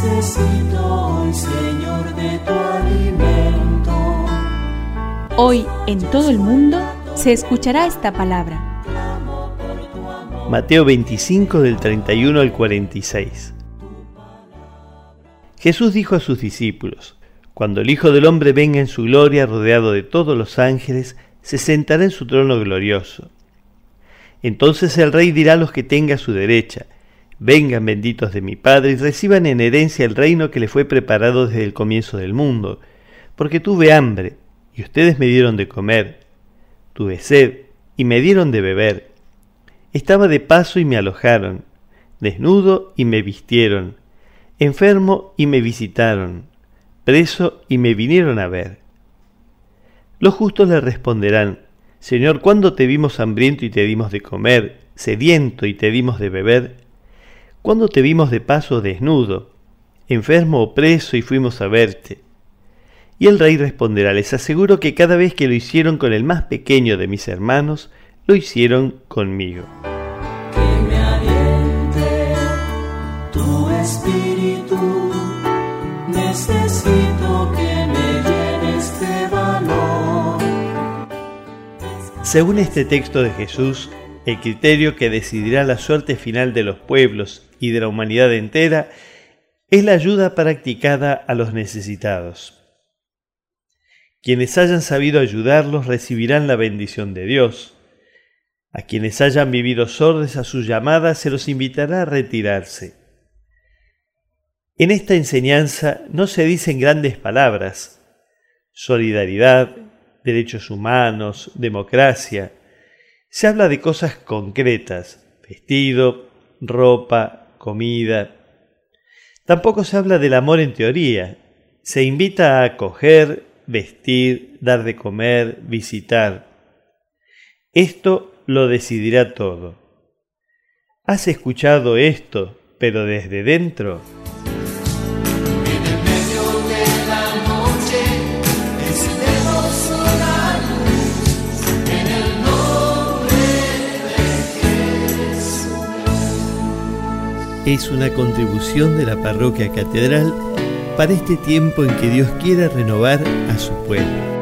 Necesito hoy, Señor, de tu alimento. Hoy en todo el mundo se escuchará esta palabra. Mateo 25 del 31 al 46. Jesús dijo a sus discípulos, Cuando el Hijo del Hombre venga en su gloria rodeado de todos los ángeles, se sentará en su trono glorioso. Entonces el rey dirá a los que tenga a su derecha, Vengan benditos de mi Padre y reciban en herencia el reino que le fue preparado desde el comienzo del mundo, porque tuve hambre y ustedes me dieron de comer, tuve sed y me dieron de beber, estaba de paso y me alojaron, desnudo y me vistieron, enfermo y me visitaron, preso y me vinieron a ver. Los justos le responderán, Señor, ¿cuándo te vimos hambriento y te dimos de comer, sediento y te dimos de beber? ¿Cuándo te vimos de paso desnudo, enfermo o preso y fuimos a verte? Y el rey responderá, les aseguro que cada vez que lo hicieron con el más pequeño de mis hermanos, lo hicieron conmigo. Que me aliente tu espíritu. Necesito que me llenes de valor. Según este texto de Jesús, el criterio que decidirá la suerte final de los pueblos y de la humanidad entera es la ayuda practicada a los necesitados. Quienes hayan sabido ayudarlos recibirán la bendición de Dios. A quienes hayan vivido sordes a sus llamadas se los invitará a retirarse. En esta enseñanza no se dicen grandes palabras, solidaridad, derechos humanos, democracia. Se habla de cosas concretas, vestido, ropa, comida. Tampoco se habla del amor en teoría. Se invita a acoger, vestir, dar de comer, visitar. Esto lo decidirá todo. ¿Has escuchado esto, pero desde dentro? Es una contribución de la parroquia catedral para este tiempo en que Dios quiere renovar a su pueblo.